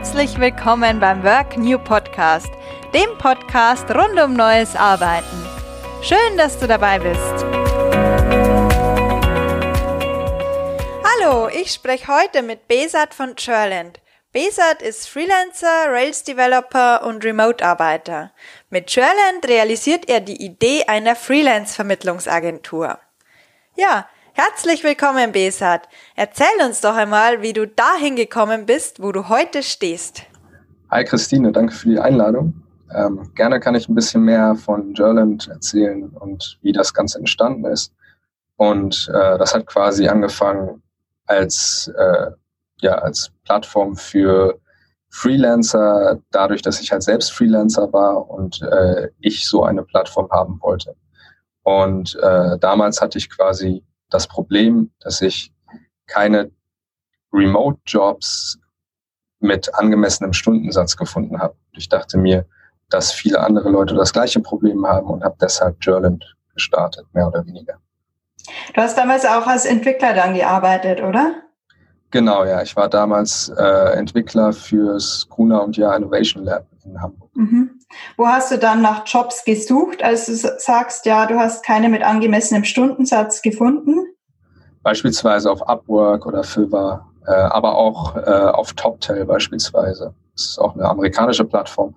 Herzlich willkommen beim Work New Podcast, dem Podcast rund um neues Arbeiten. Schön, dass du dabei bist. Hallo, ich spreche heute mit Besat von Churland. Besat ist Freelancer, Rails Developer und Remote-Arbeiter. Mit Churland realisiert er die Idee einer Freelance-Vermittlungsagentur. Ja, Herzlich willkommen, Besat. Erzähl uns doch einmal, wie du dahin gekommen bist, wo du heute stehst. Hi Christine, danke für die Einladung. Ähm, gerne kann ich ein bisschen mehr von Gerland erzählen und wie das Ganze entstanden ist. Und äh, das hat quasi angefangen als, äh, ja, als Plattform für Freelancer, dadurch, dass ich halt selbst Freelancer war und äh, ich so eine Plattform haben wollte. Und äh, damals hatte ich quasi das Problem, dass ich keine Remote-Jobs mit angemessenem Stundensatz gefunden habe. Ich dachte mir, dass viele andere Leute das gleiche Problem haben und habe deshalb Jurland gestartet, mehr oder weniger. Du hast damals auch als Entwickler dann gearbeitet, oder? Genau, ja. Ich war damals äh, Entwickler fürs Gruner und Jahr Innovation Lab in Hamburg. Mhm. Wo hast du dann nach Jobs gesucht, als du sagst, ja, du hast keine mit angemessenem Stundensatz gefunden? Beispielsweise auf Upwork oder Fiverr, äh, aber auch äh, auf TopTel beispielsweise. Das ist auch eine amerikanische Plattform.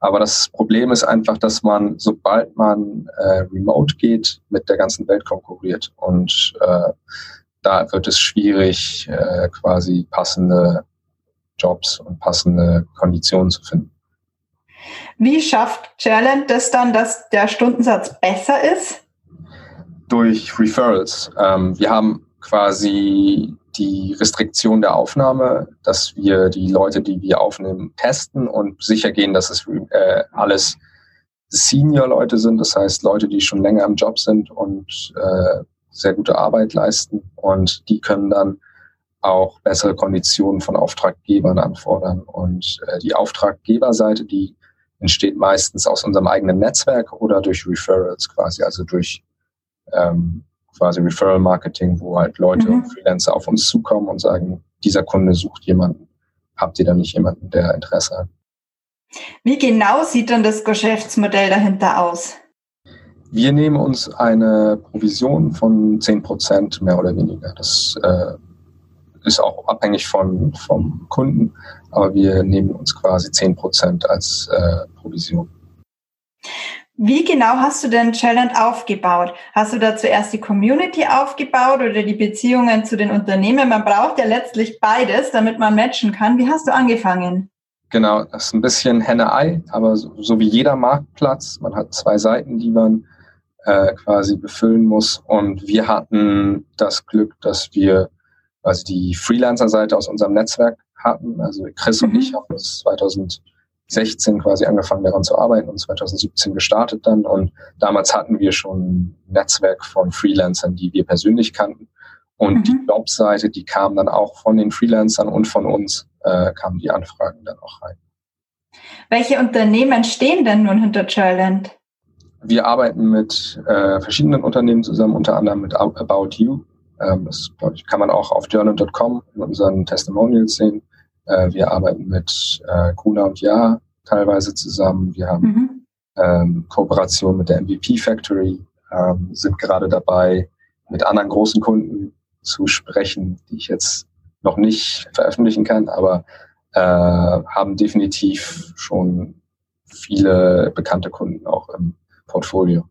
Aber das Problem ist einfach, dass man, sobald man äh, remote geht, mit der ganzen Welt konkurriert. Und äh, da wird es schwierig, äh, quasi passende Jobs und passende Konditionen zu finden. Wie schafft Challenge das dann, dass der Stundensatz besser ist? Durch Referrals. Ähm, wir haben quasi die Restriktion der Aufnahme, dass wir die Leute, die wir aufnehmen, testen und sicher gehen, dass es äh, alles Senior-Leute sind, das heißt Leute, die schon länger im Job sind und äh, sehr gute Arbeit leisten und die können dann auch bessere Konditionen von Auftraggebern anfordern. Und äh, die Auftraggeberseite, die entsteht meistens aus unserem eigenen Netzwerk oder durch Referrals quasi, also durch ähm, quasi Referral Marketing, wo halt Leute mhm. und Freelancer auf uns zukommen und sagen, dieser Kunde sucht jemanden. Habt ihr da nicht jemanden, der Interesse hat? Wie genau sieht dann das Geschäftsmodell dahinter aus? Wir nehmen uns eine Provision von 10 Prozent mehr oder weniger. Das äh, ist auch abhängig von, vom Kunden, aber wir nehmen uns quasi 10 Prozent als äh, Provision. Wie genau hast du denn Challenge aufgebaut? Hast du da zuerst die Community aufgebaut oder die Beziehungen zu den Unternehmen? Man braucht ja letztlich beides, damit man matchen kann. Wie hast du angefangen? Genau, das ist ein bisschen Henne-Ei, aber so, so, wie jeder Marktplatz. Man hat zwei Seiten, die man äh, quasi befüllen muss. Und wir hatten das Glück, dass wir quasi die Freelancer-Seite aus unserem Netzwerk hatten. Also Chris mhm. und ich haben das 2016 quasi angefangen daran zu arbeiten und 2017 gestartet dann. Und damals hatten wir schon ein Netzwerk von Freelancern, die wir persönlich kannten. Und mhm. die Jobseite, die kam dann auch von den Freelancern und von uns, äh, kamen die Anfragen dann auch rein. Welche Unternehmen stehen denn nun hinter Churland? Wir arbeiten mit äh, verschiedenen Unternehmen zusammen, unter anderem mit About You, ähm, das ich, kann man auch auf journal.com in unseren Testimonials sehen. Äh, wir arbeiten mit äh, Kuna und Ja teilweise zusammen. Wir haben mhm. ähm, Kooperation mit der MVP Factory, ähm, sind gerade dabei, mit anderen großen Kunden zu sprechen, die ich jetzt noch nicht veröffentlichen kann, aber äh, haben definitiv schon viele bekannte Kunden auch im Portfolio.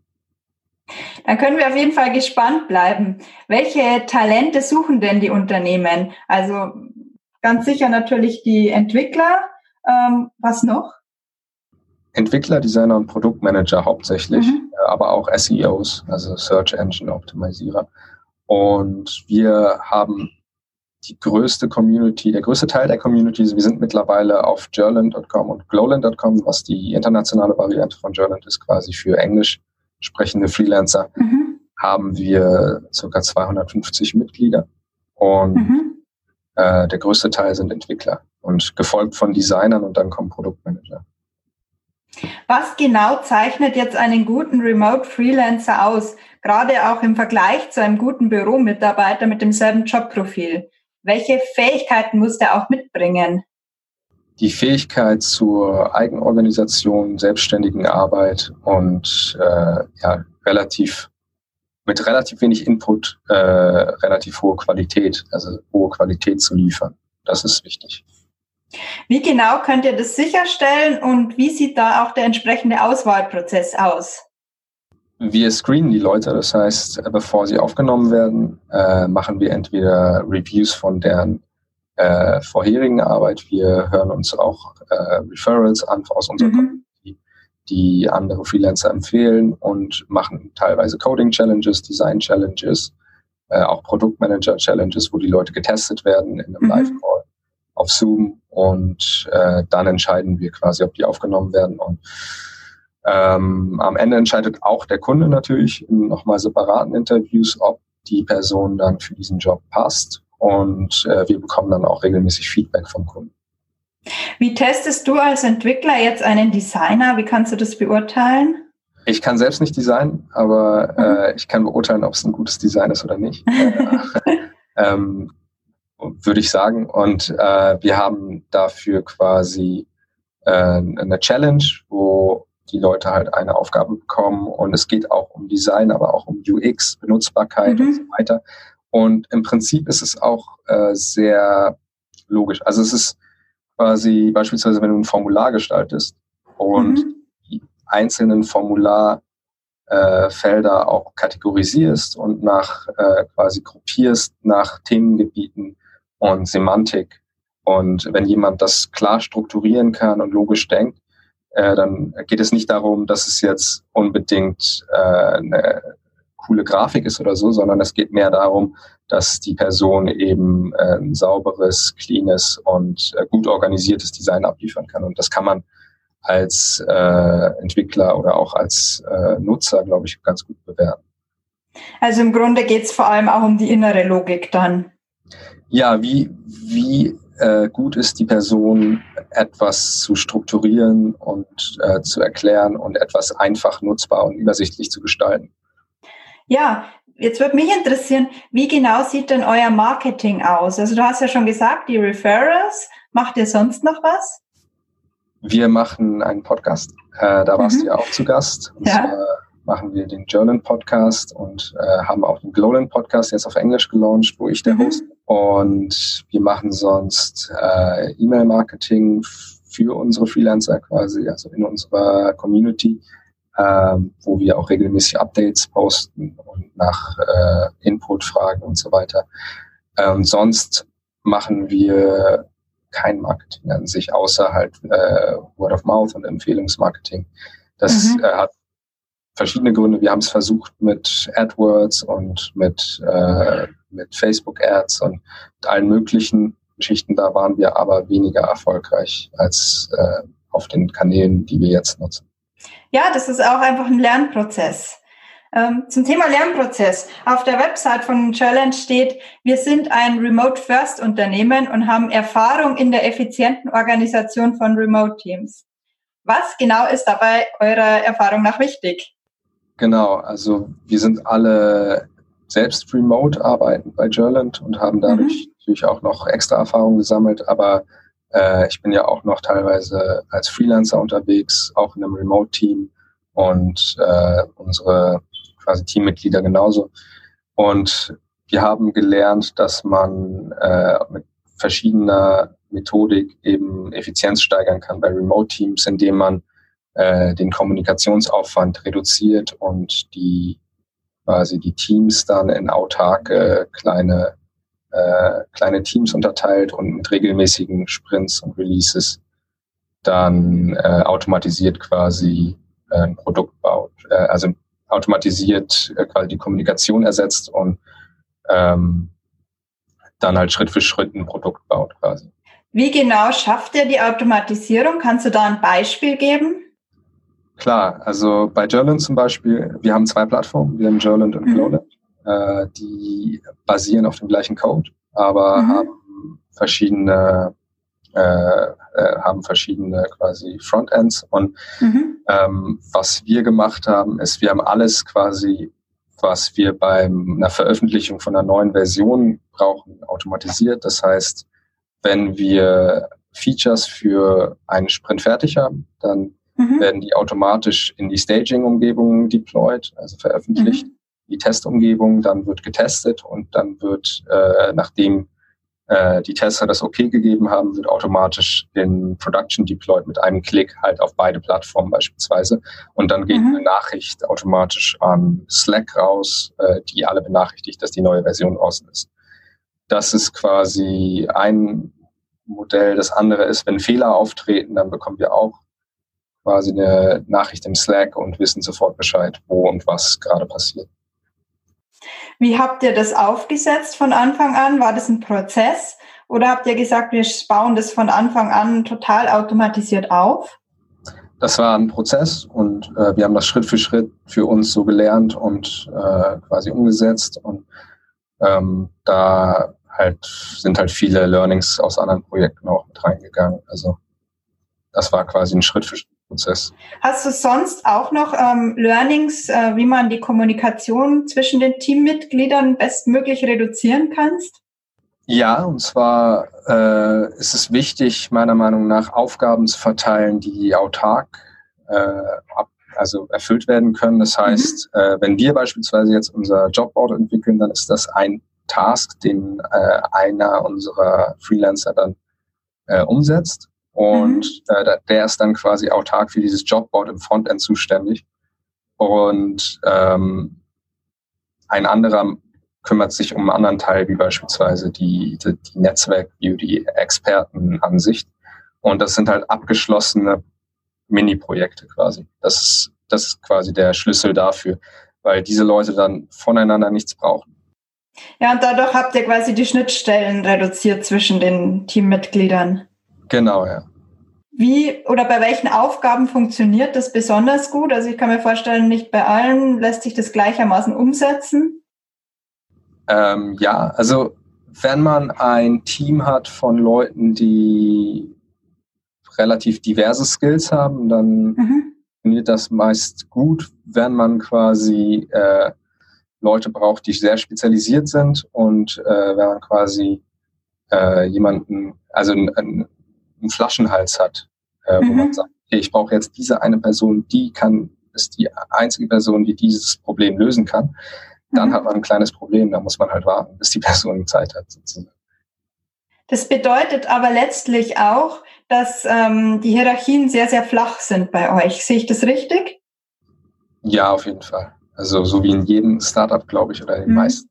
Dann können wir auf jeden Fall gespannt bleiben. Welche Talente suchen denn die Unternehmen? Also ganz sicher natürlich die Entwickler. Ähm, was noch? Entwickler, Designer und Produktmanager hauptsächlich, mhm. Äh, aber auch SEOs, also Search Engine Optimizierer. Und wir haben die größte Community, der größte Teil der Community, wir sind mittlerweile auf Gerland.com und Glowland.com, was die internationale Variante von Gerland ist, quasi für Englisch sprechende Freelancer, mhm. haben wir ca. 250 Mitglieder. Und mhm. Äh, der größte Teil sind Entwickler und gefolgt von Designern und dann kommen Produktmanager. Was genau zeichnet jetzt einen guten Remote Freelancer aus, gerade auch im Vergleich zu einem guten Büromitarbeiter mit demselben Jobprofil? Welche Fähigkeiten muss der auch mitbringen? die Fähigkeit zur Eigenorganisation, selbstständigen Arbeit und äh, ja, relativ mit relativ wenig Input äh, relativ hohe Qualität, also hohe Qualität zu liefern. Das ist wichtig. Wie genau könnt ihr das sicherstellen und wie sieht da auch der entsprechende Auswahlprozess aus? Wir screenen die Leute, das heißt, bevor sie aufgenommen werden, äh, machen wir entweder Reviews von deren äh, vorherigen Arbeit. Wir hören uns auch äh, Referrals an aus unserer mhm. Die andere Freelancer empfehlen und machen teilweise Coding-Challenges, Design-Challenges, äh, auch Produktmanager-Challenges, wo die Leute getestet werden in einem mhm. Live-Call auf Zoom und äh, dann entscheiden wir quasi, ob die aufgenommen werden und ähm, am Ende entscheidet auch der Kunde natürlich in nochmal separaten Interviews, ob die Person dann für diesen Job passt und äh, wir bekommen dann auch regelmäßig Feedback vom Kunden. Wie testest du als Entwickler jetzt einen Designer? Wie kannst du das beurteilen? Ich kann selbst nicht designen, aber mhm. äh, ich kann beurteilen, ob es ein gutes Design ist oder nicht. ähm, würde ich sagen. Und äh, wir haben dafür quasi äh, eine Challenge, wo die Leute halt eine Aufgabe bekommen. Und es geht auch um Design, aber auch um UX, Benutzbarkeit mhm. und so weiter. Und im Prinzip ist es auch äh, sehr logisch. Also es ist quasi beispielsweise, wenn du ein Formular gestaltest und mhm. die einzelnen Formularfelder äh, auch kategorisierst und nach äh, quasi gruppierst nach Themengebieten und Semantik. Und wenn jemand das klar strukturieren kann und logisch denkt, äh, dann geht es nicht darum, dass es jetzt unbedingt äh, eine coole Grafik ist oder so, sondern es geht mehr darum, dass die Person eben äh, ein sauberes, cleanes und äh, gut organisiertes Design abliefern kann. Und das kann man als äh, Entwickler oder auch als äh, Nutzer, glaube ich, ganz gut bewerten. Also im Grunde geht es vor allem auch um die innere Logik dann. Ja, wie, wie äh, gut ist die Person, etwas zu strukturieren und äh, zu erklären und etwas einfach nutzbar und übersichtlich zu gestalten. Ja, jetzt würde mich interessieren, wie genau sieht denn euer Marketing aus? Also du hast ja schon gesagt, die Referrals. Macht ihr sonst noch was? Wir machen einen Podcast. Äh, da warst mhm. du ja auch zu Gast. Und ja. zwar machen wir den Journal Podcast und äh, haben auch den Glowland Podcast jetzt auf Englisch gelauncht, wo ich der mhm. Host. Und wir machen sonst äh, E-Mail-Marketing für unsere Freelancer quasi, also in unserer Community ähm, wo wir auch regelmäßig Updates posten und nach äh, Input fragen und so weiter. Ähm, sonst machen wir kein Marketing an sich, außer halt äh, Word of Mouth und Empfehlungsmarketing. Das mhm. äh, hat verschiedene Gründe. Wir haben es versucht mit AdWords und mit, äh, mit Facebook Ads und allen möglichen Geschichten. Da waren wir aber weniger erfolgreich als äh, auf den Kanälen, die wir jetzt nutzen. Ja, das ist auch einfach ein Lernprozess. Ähm, zum Thema Lernprozess. Auf der Website von Challenge steht, wir sind ein Remote-First-Unternehmen und haben Erfahrung in der effizienten Organisation von Remote-Teams. Was genau ist dabei eurer Erfahrung nach wichtig? Genau, also wir sind alle selbst remote arbeiten bei Gerland und haben dadurch mhm. natürlich auch noch extra Erfahrung gesammelt, aber äh, ich bin ja auch noch teilweise als Freelancer unterwegs, auch in einem Remote-Team und äh, unsere quasi Teammitglieder genauso. Und wir haben gelernt, dass man äh, mit verschiedener Methodik eben Effizienz steigern kann bei Remote-Teams, indem man äh, den Kommunikationsaufwand reduziert und die quasi die Teams dann in autarke kleine äh, kleine Teams unterteilt und mit regelmäßigen Sprints und Releases dann äh, automatisiert quasi äh, ein Produkt baut. Äh, also automatisiert äh, quasi die Kommunikation ersetzt und ähm, dann halt Schritt für Schritt ein Produkt baut quasi. Wie genau schafft ihr die Automatisierung? Kannst du da ein Beispiel geben? Klar, also bei Jourland zum Beispiel, wir haben zwei Plattformen, wir haben Jourland und mhm. Äh, die basieren auf dem gleichen Code, aber mhm. haben verschiedene äh, äh, haben verschiedene quasi Frontends und mhm. ähm, was wir gemacht haben, ist, wir haben alles quasi, was wir bei einer Veröffentlichung von einer neuen Version brauchen, automatisiert. Das heißt, wenn wir Features für einen Sprint fertig haben, dann mhm. werden die automatisch in die Staging-Umgebung deployed, also veröffentlicht, mhm. Die Testumgebung, dann wird getestet und dann wird, äh, nachdem äh, die Tester das okay gegeben haben, wird automatisch in Production deployed mit einem Klick halt auf beide Plattformen beispielsweise. Und dann geht mhm. eine Nachricht automatisch an Slack raus, äh, die alle benachrichtigt, dass die neue Version draußen ist. Das ist quasi ein Modell. Das andere ist, wenn Fehler auftreten, dann bekommen wir auch quasi eine Nachricht im Slack und wissen sofort Bescheid, wo und was gerade passiert. Wie habt ihr das aufgesetzt von Anfang an? War das ein Prozess? Oder habt ihr gesagt, wir bauen das von Anfang an total automatisiert auf? Das war ein Prozess und äh, wir haben das Schritt für Schritt für uns so gelernt und äh, quasi umgesetzt. Und ähm, da halt sind halt viele Learnings aus anderen Projekten auch mit reingegangen. Also das war quasi ein Schritt für Schritt Prozess. Hast du sonst auch noch ähm, Learnings, äh, wie man die Kommunikation zwischen den Teammitgliedern bestmöglich reduzieren kannst? Ja, und zwar äh, ist es wichtig, meiner Meinung nach, Aufgaben zu verteilen, die autark äh, ab, also erfüllt werden können. Das heißt, mhm. äh, wenn wir beispielsweise jetzt unser Jobboard entwickeln, dann ist das ein Task, den äh, einer unserer Freelancer dann äh, umsetzt. Und mhm. äh, der ist dann quasi autark für dieses Jobboard im Frontend zuständig. Und ähm, ein anderer kümmert sich um einen anderen Teil, wie beispielsweise die, die, die Netzwerk-View, die Expertenansicht. Und das sind halt abgeschlossene Mini-Projekte quasi. Das ist, das ist quasi der Schlüssel dafür, weil diese Leute dann voneinander nichts brauchen. Ja, und dadurch habt ihr quasi die Schnittstellen reduziert zwischen den Teammitgliedern. Genau, ja. Wie oder bei welchen Aufgaben funktioniert das besonders gut? Also ich kann mir vorstellen, nicht bei allen lässt sich das gleichermaßen umsetzen. Ähm, ja, also wenn man ein Team hat von Leuten, die relativ diverse Skills haben, dann mhm. funktioniert das meist gut, wenn man quasi äh, Leute braucht, die sehr spezialisiert sind und äh, wenn man quasi äh, jemanden, also ein, einen Flaschenhals hat, äh, mhm. wo man mhm. sagt, okay, ich brauche jetzt diese eine Person, die kann, ist die einzige Person, die dieses Problem lösen kann, dann mhm. hat man ein kleines Problem, da muss man halt warten, bis die Person Zeit hat. Sozusagen. Das bedeutet aber letztlich auch, dass ähm, die Hierarchien sehr, sehr flach sind bei euch. Sehe ich das richtig? Ja, auf jeden Fall. Also so wie in jedem Startup, glaube ich, oder in den mhm. meisten.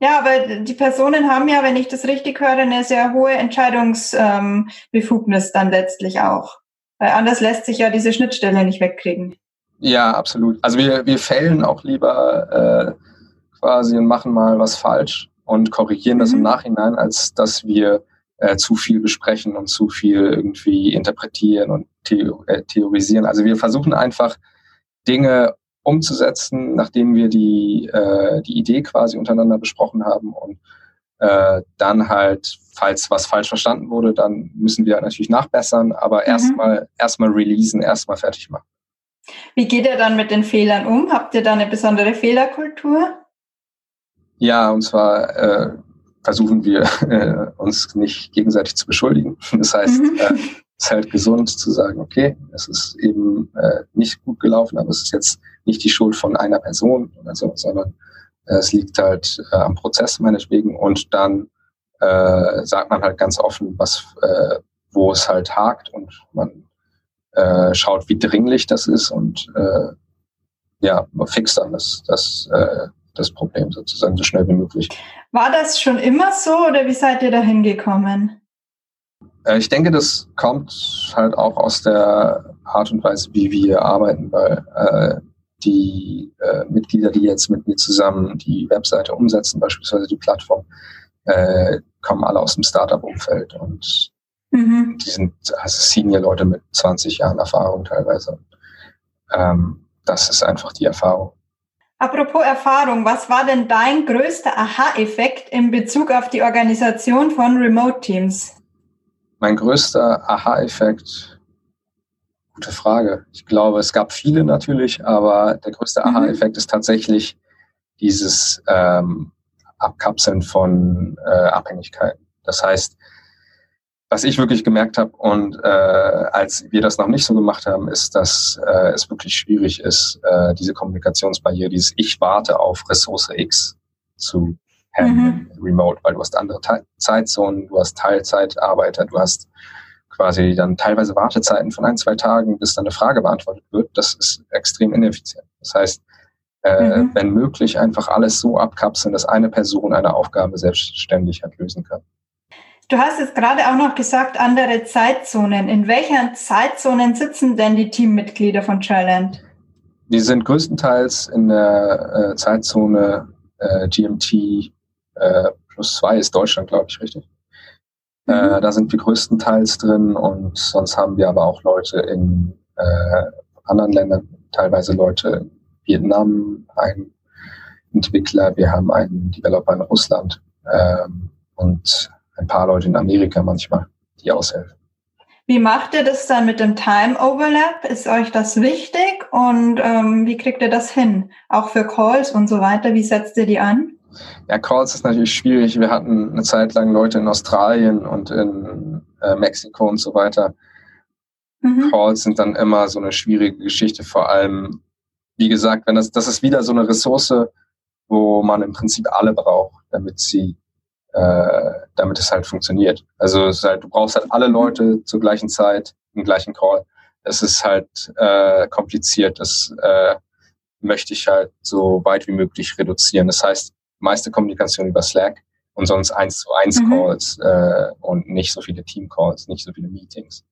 Ja, aber die Personen haben ja, wenn ich das richtig höre, eine sehr hohe Entscheidungsbefugnis ähm, dann letztlich auch. Weil anders lässt sich ja diese Schnittstelle nicht wegkriegen. Ja, absolut. Also wir, wir fällen auch lieber äh, quasi und machen mal was falsch und korrigieren mhm. das im mhm. Nachhinein, als dass wir äh, zu viel besprechen und zu viel irgendwie interpretieren und theo äh, theorisieren. Also wir versuchen einfach Dinge umzusetzen, nachdem wir die, äh, die Idee quasi untereinander besprochen haben und äh, dann halt, falls was falsch verstanden wurde, dann müssen wir natürlich nachbessern, aber mhm. erstmal erstmal releasen, erstmal fertig machen. Wie geht ihr dann mit den Fehlern um? Habt ihr da eine besondere Fehlerkultur? Ja, und zwar äh, versuchen wir äh, uns nicht gegenseitig zu beschuldigen. Das heißt, mhm. Ist halt gesund zu sagen, okay, es ist eben äh, nicht gut gelaufen, aber es ist jetzt nicht die Schuld von einer Person oder so, sondern äh, es liegt halt äh, am Prozess meinetwegen und dann äh, sagt man halt ganz offen, was, äh, wo es halt hakt und man äh, schaut, wie dringlich das ist und äh, ja, man fixt dann das, das, äh, das Problem sozusagen so schnell wie möglich. War das schon immer so oder wie seid ihr da hingekommen? Äh, ich denke, das kommt halt auch aus der Art und Weise, wie wir arbeiten, weil äh, die äh, Mitglieder, die jetzt mit mir zusammen die Webseite umsetzen, beispielsweise die Plattform, äh, kommen alle aus dem Startup-Umfeld und mhm. die sind also Senior-Leute mit 20 Jahren Erfahrung teilweise. Ähm, das ist einfach die Erfahrung. Apropos Erfahrung, was war denn dein größter Aha-Effekt in Bezug auf die Organisation von Remote Teams? Mein größter Aha-Effekt Gute Frage. Ich glaube, es gab viele natürlich, aber der größte mhm. Aha-Effekt ist tatsächlich dieses ähm, Abkapseln von äh, Abhängigkeiten. Das heißt, was ich wirklich gemerkt habe und äh, als wir das noch nicht so gemacht haben, ist, dass äh, es wirklich schwierig ist, äh, diese Kommunikationsbarriere, dieses Ich warte auf Ressource X zu mhm. remote, weil du hast andere Te Zeitzonen, du hast Teilzeitarbeiter, du hast quasi dann teilweise Wartezeiten von ein, zwei Tagen, bis dann eine Frage beantwortet wird. Das ist extrem ineffizient. Das heißt, äh, mhm. wenn möglich, einfach alles so abkapseln, dass eine Person eine Aufgabe selbstständig halt lösen kann. Du hast jetzt gerade auch noch gesagt, andere Zeitzonen. In welchen Zeitzonen sitzen denn die Teammitglieder von Challenge? Wir sind größtenteils in der äh, Zeitzone äh, GMT äh, plus zwei ist Deutschland, glaube ich, richtig. Äh, mhm. Äh, da sind wir größtenteils drin und sonst haben wir aber auch Leute in äh, anderen Ländern, teilweise Leute in Vietnam, ein Entwickler, wir haben einen Developer in Russland ähm, und ein paar Leute in Amerika manchmal, die aushelfen. Wie macht ihr das dann mit dem Time Overlap? Ist euch das wichtig und ähm, wie kriegt ihr das hin? Auch für Calls und so weiter, wie setzt ihr die an? Ja, Calls ist natürlich schwierig. Wir hatten eine Zeit lang Leute in Australien und in äh, Mexiko und so weiter. Mhm. Calls sind dann immer so eine schwierige Geschichte, vor allem, wie gesagt, wenn das, das ist wieder so eine Ressource, wo man im Prinzip alle braucht, damit sie äh, damit es halt funktioniert. Also halt, du brauchst halt alle Leute zur gleichen Zeit im gleichen Call. Es ist halt äh, kompliziert. Das äh, möchte ich halt so weit wie möglich reduzieren. Das heißt, meiste Kommunikation über Slack und sonst eins zu eins mhm. Calls äh, und nicht so viele Team Calls, nicht so viele Meetings.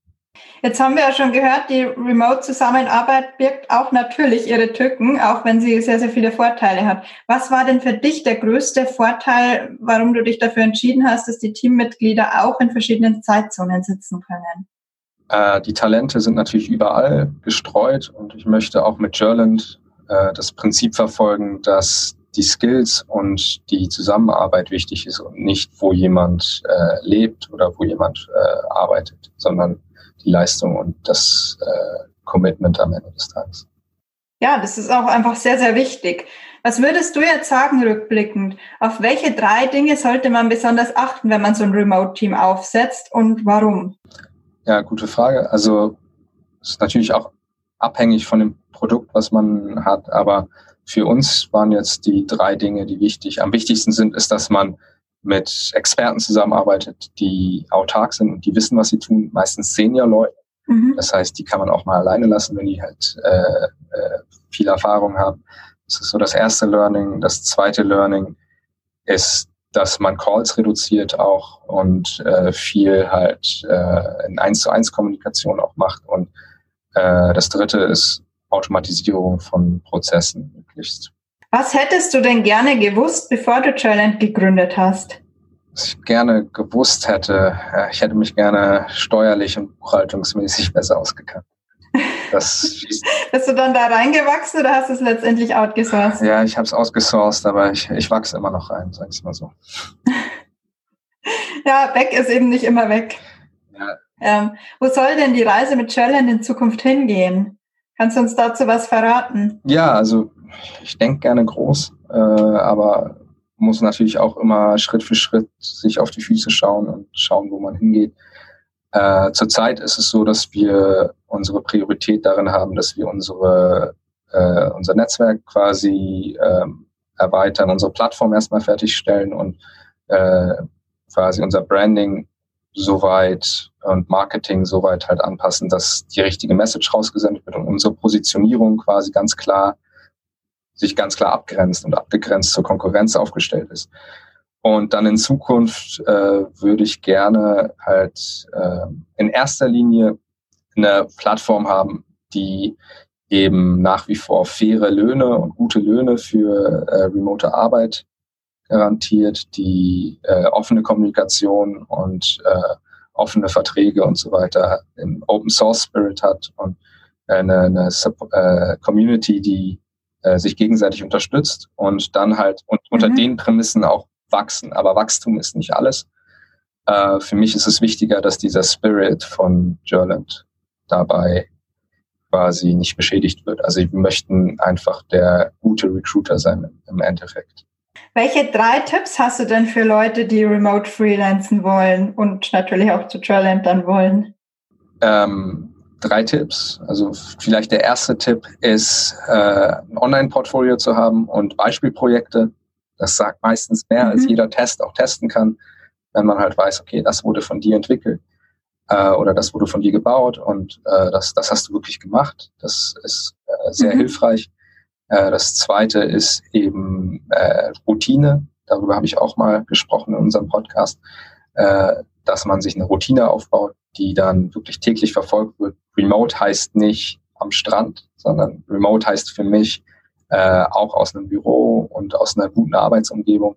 Jetzt haben wir ja schon gehört, die Remote-Zusammenarbeit birgt auch natürlich ihre Tücken, auch wenn sie sehr, sehr viele Vorteile hat. Was war denn für dich der größte Vorteil, warum du dich dafür entschieden hast, dass die Teammitglieder auch in verschiedenen Zeitzonen sitzen können? Äh, die Talente sind natürlich überall gestreut und ich möchte auch mit Jurland äh, das Prinzip verfolgen, dass die Skills und die Zusammenarbeit wichtig ist und nicht, wo jemand äh, lebt oder wo jemand äh, arbeitet, sondern die Leistung und das äh, Commitment am Ende des Tages. Ja, das ist auch einfach sehr, sehr wichtig. Was würdest du jetzt sagen, rückblickend? Auf welche drei Dinge sollte man besonders achten, wenn man so ein Remote-Team aufsetzt und warum? Ja, gute Frage. Also es ist natürlich auch abhängig von dem Produkt, was man hat, aber für uns waren jetzt die drei Dinge, die wichtig, am wichtigsten sind, ist, dass man mit Experten zusammenarbeitet, die autark sind und die wissen, was sie tun, meistens Senior-Leute. Mhm. Das heißt, die kann man auch mal alleine lassen, wenn die halt äh, äh, viel Erfahrung haben. Das ist so das erste Learning. Das zweite Learning ist, dass man Calls reduziert auch und äh, viel halt äh, in eins zu eins Kommunikation auch macht. Und äh, das dritte ist Automatisierung von Prozessen möglichst. Was hättest du denn gerne gewusst, bevor du Challenge gegründet hast? Was ich gerne gewusst hätte, ich hätte mich gerne steuerlich und buchhaltungsmäßig besser ausgekannt. Das Bist du dann da reingewachsen oder hast du es letztendlich outgesourced? Ja, ich habe es outgesourced, aber ich, ich wachse immer noch rein, sag ich mal so. ja, weg ist eben nicht immer weg. Ja. Ähm, wo soll denn die Reise mit Challenge in Zukunft hingehen? Kannst du uns dazu was verraten? Ja, also ich denke gerne groß, äh, aber muss natürlich auch immer Schritt für Schritt sich auf die Füße schauen und schauen, wo man hingeht. Äh, zurzeit ist es so, dass wir unsere Priorität darin haben, dass wir unsere, äh, unser Netzwerk quasi äh, erweitern, unsere Plattform erstmal fertigstellen und äh, quasi unser Branding soweit und Marketing soweit halt anpassen, dass die richtige Message rausgesendet wird und unsere Positionierung quasi ganz klar sich ganz klar abgrenzt und abgegrenzt zur Konkurrenz aufgestellt ist. Und dann in Zukunft äh, würde ich gerne halt äh, in erster Linie eine Plattform haben, die eben nach wie vor faire Löhne und gute Löhne für äh, remote Arbeit garantiert, die äh, offene Kommunikation und äh, offene Verträge und so weiter im Open Source Spirit hat und eine, eine äh, Community, die äh, sich gegenseitig unterstützt und dann halt und unter mhm. den Prämissen auch wachsen. Aber Wachstum ist nicht alles. Äh, für mich ist es wichtiger, dass dieser Spirit von Jurland dabei quasi nicht beschädigt wird. Also wir möchten einfach der gute Recruiter sein im Endeffekt. Welche drei Tipps hast du denn für Leute, die remote freelancen wollen und natürlich auch zu dann wollen? Ähm, drei Tipps. Also vielleicht der erste Tipp ist, äh, ein Online-Portfolio zu haben und Beispielprojekte. Das sagt meistens mehr, mhm. als jeder Test auch testen kann, wenn man halt weiß, okay, das wurde von dir entwickelt äh, oder das wurde von dir gebaut und äh, das, das hast du wirklich gemacht. Das ist äh, sehr mhm. hilfreich. Äh, das zweite ist eben äh, Routine. Darüber habe ich auch mal gesprochen in unserem Podcast, äh, dass man sich eine Routine aufbaut, die dann wirklich täglich verfolgt wird. Remote heißt nicht am Strand, sondern Remote heißt für mich äh, auch aus einem Büro und aus einer guten Arbeitsumgebung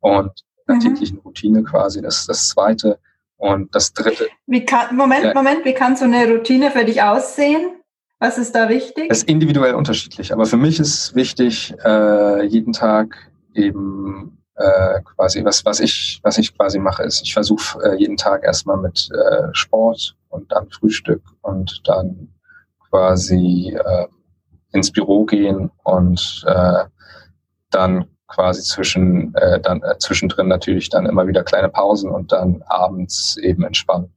und einer mhm. täglichen Routine quasi. Das ist das Zweite. Und das Dritte. Wie kann, Moment, Moment, wie kann so eine Routine für dich aussehen? Was ist da wichtig? Das ist individuell unterschiedlich. Aber für mich ist wichtig, äh, jeden Tag eben äh, quasi, was, was ich, was ich quasi mache, ist, ich versuche äh, jeden Tag erstmal mit äh, Sport und dann Frühstück und dann quasi äh, ins Büro gehen und äh, dann quasi zwischen äh, dann äh, zwischendrin natürlich dann immer wieder kleine Pausen und dann abends eben entspannen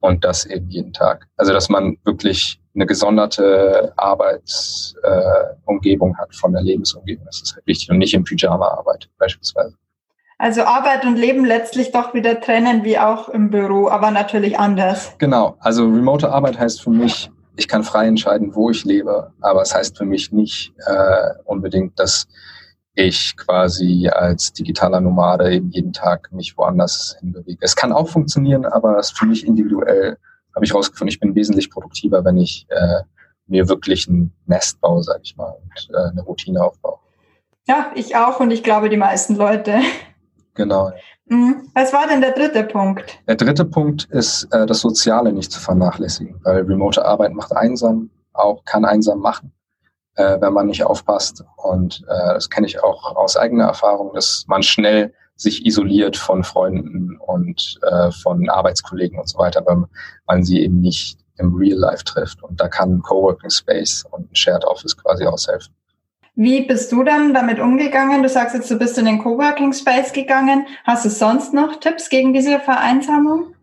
und das eben jeden Tag. Also dass man wirklich eine gesonderte Arbeitsumgebung äh, hat von der Lebensumgebung. Das ist halt wichtig und nicht im Pyjama arbeitet beispielsweise. Also Arbeit und Leben letztlich doch wieder trennen, wie auch im Büro, aber natürlich anders. Genau. Also remote Arbeit heißt für mich, ich kann frei entscheiden, wo ich lebe, aber es heißt für mich nicht äh, unbedingt, dass ich quasi als digitaler Nomade eben jeden Tag mich woanders hinbewege. Es kann auch funktionieren, aber es ist für mich individuell, habe ich rausgefunden, ich bin wesentlich produktiver, wenn ich äh, mir wirklich ein Nest baue, sage ich mal, und äh, eine Routine aufbaue. Ja, ich auch und ich glaube die meisten Leute. Genau. Mhm. Was war denn der dritte Punkt? Der dritte Punkt ist, äh, das Soziale nicht zu vernachlässigen, weil remote Arbeit macht einsam, auch kann einsam machen äh, wenn man nicht aufpasst. Und äh, das kenne ich auch aus eigener Erfahrung, dass man schnell sich isoliert von Freunden und äh, von Arbeitskollegen und so weiter, weil man sie eben nicht im Real Life trifft. Und da kann ein Coworking Space und ein Shared Office quasi aushelfen. Wie bist du dann damit umgegangen? Du sagst jetzt, du bist in den Coworking Space gegangen. Hast du sonst noch Tipps gegen diese Vereinsamung?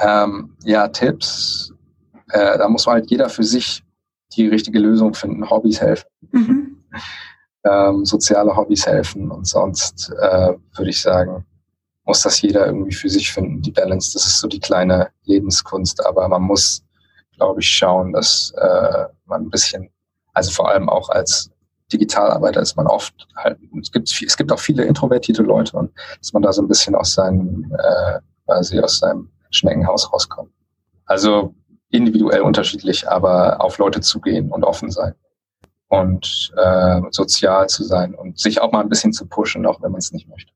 Ähm, ja, Tipps. Äh, da muss man halt jeder für sich die richtige Lösung finden. Hobbys helfen. Mhm. Ähm, soziale Hobbys helfen und sonst äh, würde ich sagen, muss das jeder irgendwie für sich finden. Die Balance, das ist so die kleine Lebenskunst, aber man muss, glaube ich, schauen, dass äh, man ein bisschen, also vor allem auch als Digitalarbeiter ist man oft halt, es gibt, es gibt auch viele introvertierte Leute und dass man da so ein bisschen aus seinem, äh, quasi aus seinem Schneckenhaus rauskommt. Also individuell unterschiedlich, aber auf Leute zugehen und offen sein und äh, sozial zu sein und sich auch mal ein bisschen zu pushen, auch wenn man es nicht möchte.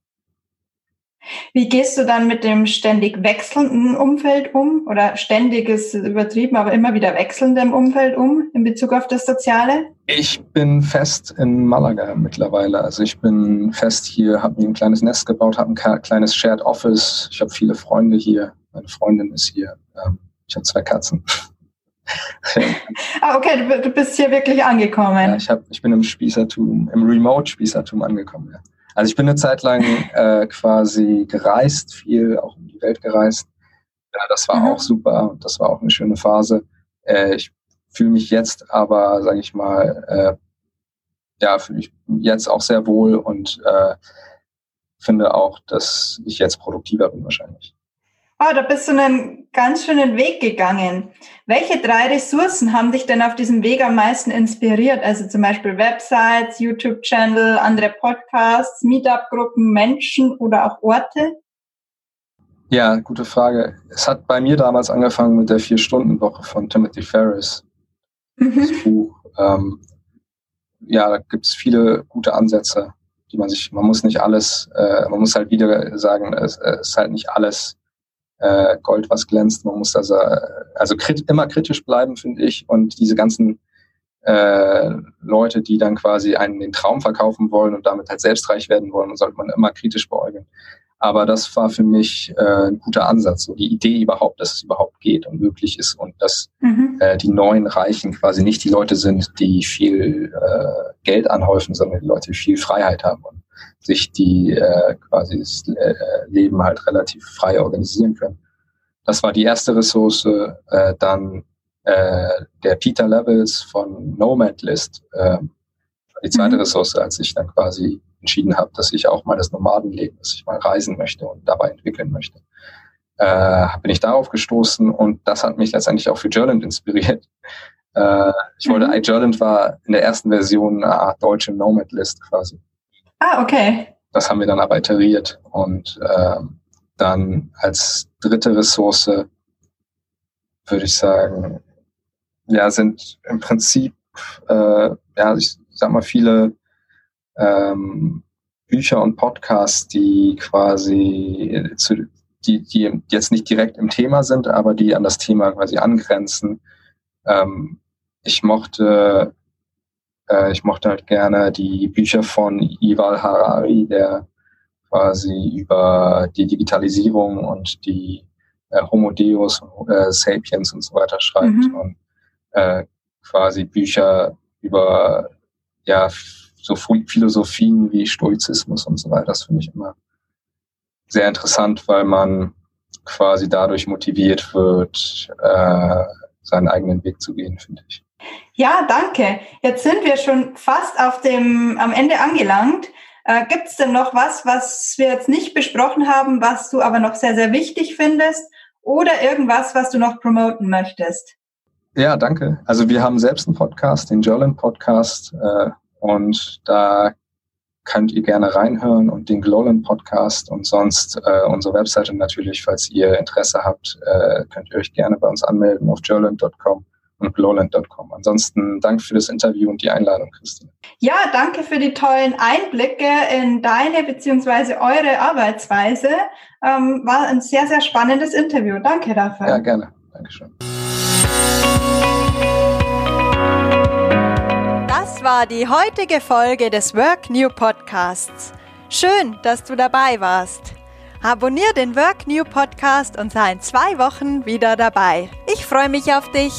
Wie gehst du dann mit dem ständig wechselnden Umfeld um oder ständiges übertrieben, aber immer wieder wechselndem Umfeld um in Bezug auf das Soziale? Ich bin fest in Malaga mittlerweile. Also ich bin fest hier, habe mir ein kleines Nest gebaut, habe ein kleines Shared Office. Ich habe viele Freunde hier. Meine Freundin ist hier. Ähm, ich habe zwei Katzen. ah, okay, du, du, bist hier wirklich angekommen. Ja, ich, hab, ich bin im Spießertum, im Remote-Spießertum angekommen. Ja. Also ich bin eine Zeit lang äh, quasi gereist, viel auch um die Welt gereist. Ja, das war mhm. auch super, das war auch eine schöne Phase. Äh, ich fühle mich jetzt aber, sage ich mal, äh, ja, fühle mich jetzt auch sehr wohl und äh, finde auch, dass ich jetzt produktiver bin wahrscheinlich. Oh, da bist du einen ganz schönen Weg gegangen. Welche drei Ressourcen haben dich denn auf diesem Weg am meisten inspiriert? Also zum Beispiel Websites, YouTube-Channel, andere Podcasts, Meetup-Gruppen, Menschen oder auch Orte? Ja, gute Frage. Es hat bei mir damals angefangen mit der Vier-Stunden-Woche von Timothy Ferris. Mhm. Das Buch. Ähm, ja, da gibt es viele gute Ansätze, die man sich, man muss nicht alles, äh, man muss halt wieder sagen, es, es ist halt nicht alles äh, Gold, was glänzt. Man muss also, also krit immer kritisch bleiben, finde ich. Und diese ganzen äh, Leute, die dann quasi einen den Traum verkaufen wollen und damit halt selbstreich werden wollen, sollte man immer kritisch beäugeln. Aber das war für mich äh, ein guter Ansatz, so die Idee überhaupt, dass es überhaupt geht und möglich ist und dass mhm. äh, die neuen Reichen quasi nicht die Leute sind, die viel äh, Geld anhäufen, sondern die Leute, die viel Freiheit haben. Und sich die äh, quasi das äh, Leben halt relativ frei organisieren können. Das war die erste Ressource. Äh, dann äh, der Peter Levels von Nomad List, äh, die zweite mhm. Ressource, als ich dann quasi entschieden habe, dass ich auch mal das Nomadenleben, dass ich mal reisen möchte und dabei entwickeln möchte. Äh, bin ich darauf gestoßen und das hat mich letztendlich auch für Jourland inspiriert. Äh, ich wollte, mhm. war in der ersten Version eine Art deutsche Nomad-List quasi. Ah, okay. Das haben wir dann aber iteriert und äh, dann als dritte Ressource würde ich sagen, ja, sind im Prinzip, äh, ja, ich sag mal, viele ähm, Bücher und Podcasts, die quasi zu, die, die jetzt nicht direkt im Thema sind, aber die an das Thema quasi angrenzen. Ähm, ich mochte, äh, ich mochte halt gerne die Bücher von Ival Harari, der quasi über die Digitalisierung und die äh, Homo Deus, äh, Sapiens und so weiter schreibt mhm. und äh, quasi Bücher über ja so Philosophien wie Stoizismus und so weiter. Das finde ich immer sehr interessant, weil man quasi dadurch motiviert wird, äh, seinen eigenen Weg zu gehen, finde ich. Ja, danke. Jetzt sind wir schon fast auf dem am Ende angelangt. Äh, Gibt es denn noch was, was wir jetzt nicht besprochen haben, was du aber noch sehr, sehr wichtig findest? Oder irgendwas, was du noch promoten möchtest? Ja, danke. Also wir haben selbst einen Podcast, den Jolin Podcast. Äh, und da könnt ihr gerne reinhören und den Glowland Podcast und sonst äh, unsere Webseite natürlich, falls ihr Interesse habt, äh, könnt ihr euch gerne bei uns anmelden auf joland.com und glowland.com. Ansonsten danke für das Interview und die Einladung, Christine. Ja, danke für die tollen Einblicke in deine bzw. eure Arbeitsweise. Ähm, war ein sehr, sehr spannendes Interview. Danke dafür. Ja, gerne. Dankeschön. Das war die heutige Folge des Work New Podcasts. Schön, dass du dabei warst. Abonnier den Work New Podcast und sei in zwei Wochen wieder dabei. Ich freue mich auf dich.